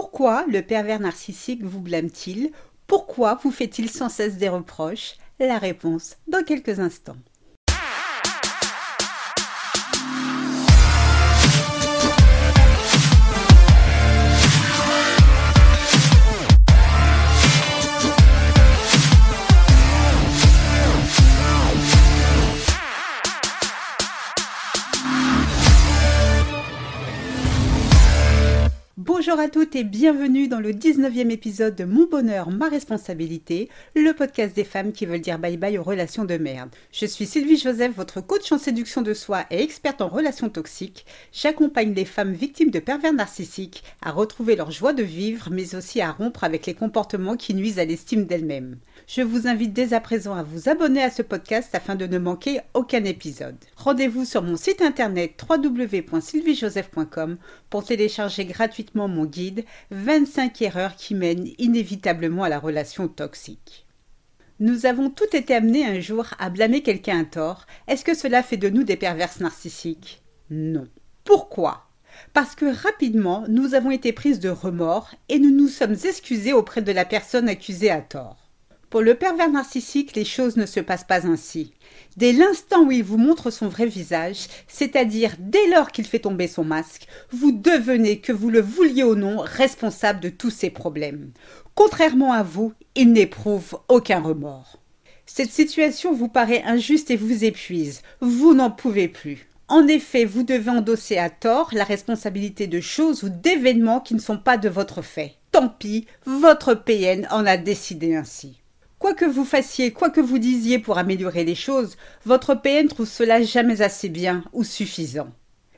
Pourquoi le pervers narcissique vous blâme-t-il? Pourquoi vous fait-il sans cesse des reproches? La réponse dans quelques instants. Bonjour à toutes et bienvenue dans le 19e épisode de Mon bonheur, ma responsabilité, le podcast des femmes qui veulent dire bye bye aux relations de merde. Je suis Sylvie Joseph, votre coach en séduction de soi et experte en relations toxiques. J'accompagne les femmes victimes de pervers narcissiques à retrouver leur joie de vivre, mais aussi à rompre avec les comportements qui nuisent à l'estime d'elles-mêmes. Je vous invite dès à présent à vous abonner à ce podcast afin de ne manquer aucun épisode. Rendez-vous sur mon site internet www.sylviejoseph.com pour télécharger gratuitement mon guide 25 erreurs qui mènent inévitablement à la relation toxique. Nous avons tout été amenés un jour à blâmer quelqu'un à tort. Est-ce que cela fait de nous des perverses narcissiques? Non. Pourquoi? Parce que rapidement, nous avons été prises de remords et nous nous sommes excusés auprès de la personne accusée à tort. Pour le pervers narcissique, les choses ne se passent pas ainsi. Dès l'instant où il vous montre son vrai visage, c'est-à-dire dès lors qu'il fait tomber son masque, vous devenez, que vous le vouliez ou non, responsable de tous ses problèmes. Contrairement à vous, il n'éprouve aucun remords. Cette situation vous paraît injuste et vous épuise. Vous n'en pouvez plus. En effet, vous devez endosser à tort la responsabilité de choses ou d'événements qui ne sont pas de votre fait. Tant pis, votre PN en a décidé ainsi. Quoi que vous fassiez, quoi que vous disiez pour améliorer les choses, votre PN trouve cela jamais assez bien ou suffisant.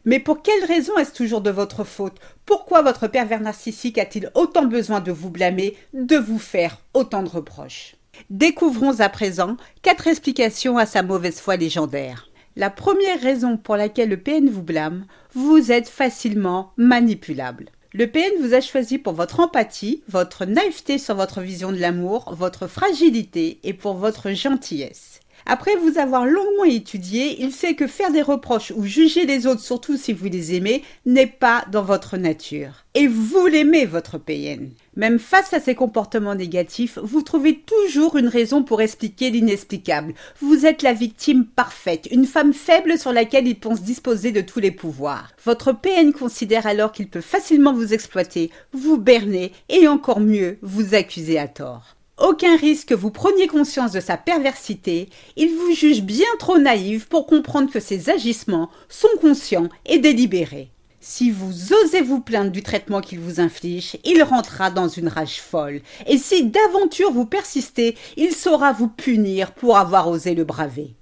Mais pour quelle raison est-ce toujours de votre faute? Pourquoi votre pervers narcissique a-t-il autant besoin de vous blâmer, de vous faire autant de reproches? Découvrons à présent quatre explications à sa mauvaise foi légendaire. La première raison pour laquelle le PN vous blâme, vous êtes facilement manipulable. Le PN vous a choisi pour votre empathie, votre naïveté sur votre vision de l'amour, votre fragilité et pour votre gentillesse. Après vous avoir longuement étudié, il sait que faire des reproches ou juger les autres, surtout si vous les aimez, n'est pas dans votre nature. Et vous l'aimez, votre PN. Même face à ces comportements négatifs, vous trouvez toujours une raison pour expliquer l'inexplicable. Vous êtes la victime parfaite, une femme faible sur laquelle il pense disposer de tous les pouvoirs. Votre PN considère alors qu'il peut facilement vous exploiter, vous berner et encore mieux, vous accuser à tort aucun risque que vous preniez conscience de sa perversité, il vous juge bien trop naïve pour comprendre que ses agissements sont conscients et délibérés. Si vous osez vous plaindre du traitement qu'il vous inflige, il rentrera dans une rage folle. Et si d'aventure vous persistez, il saura vous punir pour avoir osé le braver.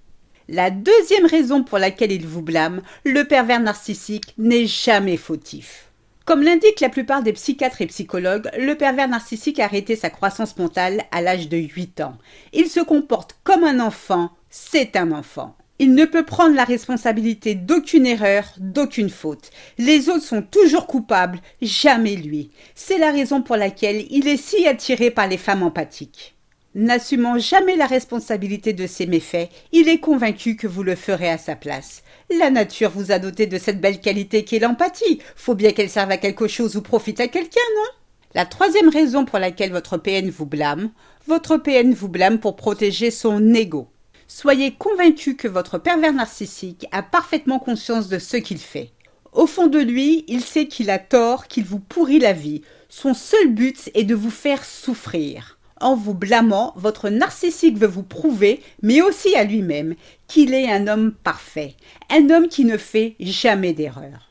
La deuxième raison pour laquelle il vous blâme, le pervers narcissique n'est jamais fautif. Comme l'indiquent la plupart des psychiatres et psychologues, le pervers narcissique a arrêté sa croissance mentale à l'âge de 8 ans. Il se comporte comme un enfant, c'est un enfant. Il ne peut prendre la responsabilité d'aucune erreur, d'aucune faute. Les autres sont toujours coupables, jamais lui. C'est la raison pour laquelle il est si attiré par les femmes empathiques. N'assumant jamais la responsabilité de ses méfaits, il est convaincu que vous le ferez à sa place. La nature vous a doté de cette belle qualité qu'est l'empathie. Faut bien qu'elle serve à quelque chose ou profite à quelqu'un, non? La troisième raison pour laquelle votre PN vous blâme, votre PN vous blâme pour protéger son ego. Soyez convaincu que votre pervers narcissique a parfaitement conscience de ce qu'il fait. Au fond de lui, il sait qu'il a tort, qu'il vous pourrit la vie. Son seul but est de vous faire souffrir. En vous blâmant, votre narcissique veut vous prouver, mais aussi à lui-même, qu'il est un homme parfait, un homme qui ne fait jamais d'erreur.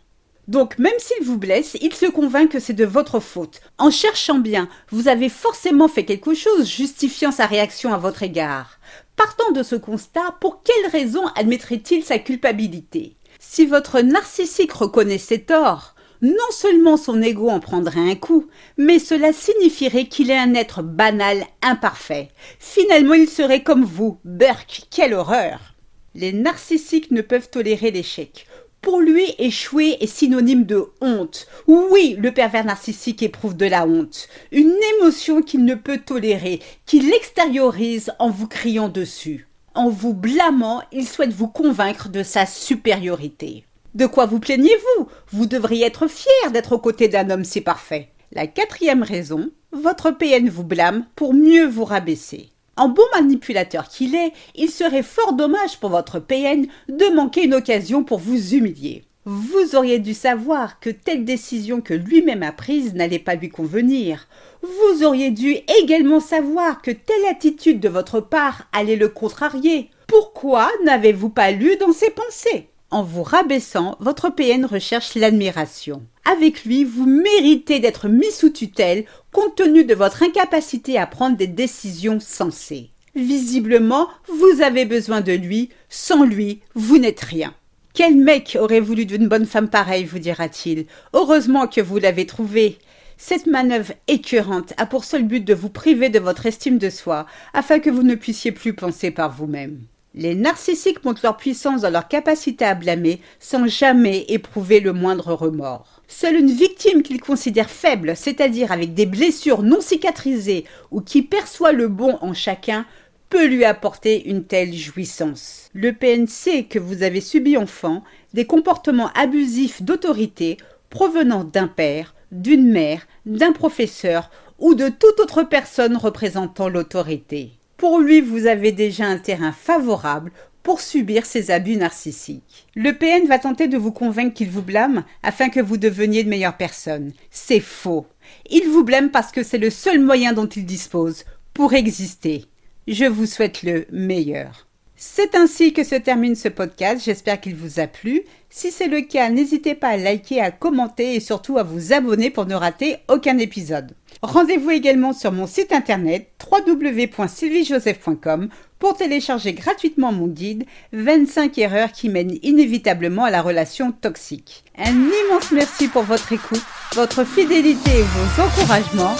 Donc même s'il vous blesse, il se convainc que c'est de votre faute. En cherchant bien, vous avez forcément fait quelque chose justifiant sa réaction à votre égard. Partant de ce constat, pour quelle raison admettrait-il sa culpabilité? Si votre narcissique reconnaît ses torts, non seulement son ego en prendrait un coup, mais cela signifierait qu'il est un être banal, imparfait. Finalement, il serait comme vous. Burke, quelle horreur. Les narcissiques ne peuvent tolérer l'échec. Pour lui, échouer est synonyme de honte. Oui, le pervers narcissique éprouve de la honte, une émotion qu'il ne peut tolérer, qu'il extériorise en vous criant dessus. En vous blâmant, il souhaite vous convaincre de sa supériorité. De quoi vous plaignez-vous? Vous devriez être fier d'être aux côtés d'un homme si parfait. La quatrième raison, votre PN vous blâme pour mieux vous rabaisser. En bon manipulateur qu'il est, il serait fort dommage pour votre PN de manquer une occasion pour vous humilier. Vous auriez dû savoir que telle décision que lui-même a prise n'allait pas lui convenir. Vous auriez dû également savoir que telle attitude de votre part allait le contrarier. Pourquoi n'avez-vous pas lu dans ses pensées? En vous rabaissant, votre PN recherche l'admiration. Avec lui, vous méritez d'être mis sous tutelle compte tenu de votre incapacité à prendre des décisions sensées. Visiblement, vous avez besoin de lui, sans lui, vous n'êtes rien. Quel mec aurait voulu d'une bonne femme pareille, vous dira-t-il. Heureusement que vous l'avez trouvée. Cette manœuvre écœurante a pour seul but de vous priver de votre estime de soi, afin que vous ne puissiez plus penser par vous-même. Les narcissiques montrent leur puissance dans leur capacité à blâmer sans jamais éprouver le moindre remords. Seule une victime qu'ils considèrent faible, c'est-à-dire avec des blessures non cicatrisées ou qui perçoit le bon en chacun, peut lui apporter une telle jouissance. Le PNC que vous avez subi enfant des comportements abusifs d'autorité provenant d'un père, d'une mère, d'un professeur ou de toute autre personne représentant l'autorité. Pour lui, vous avez déjà un terrain favorable pour subir ces abus narcissiques. Le PN va tenter de vous convaincre qu'il vous blâme afin que vous deveniez de meilleures personnes. C'est faux. Il vous blâme parce que c'est le seul moyen dont il dispose pour exister. Je vous souhaite le meilleur. C'est ainsi que se termine ce podcast. J'espère qu'il vous a plu. Si c'est le cas, n'hésitez pas à liker, à commenter et surtout à vous abonner pour ne rater aucun épisode. Rendez-vous également sur mon site internet www.sylviejoseph.com pour télécharger gratuitement mon guide 25 erreurs qui mènent inévitablement à la relation toxique. Un immense merci pour votre écoute, votre fidélité et vos encouragements.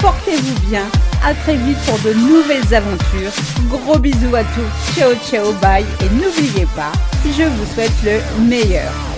Portez-vous bien à très vite pour de nouvelles aventures. Gros bisous à tous. Ciao ciao bye et n'oubliez pas, je vous souhaite le meilleur.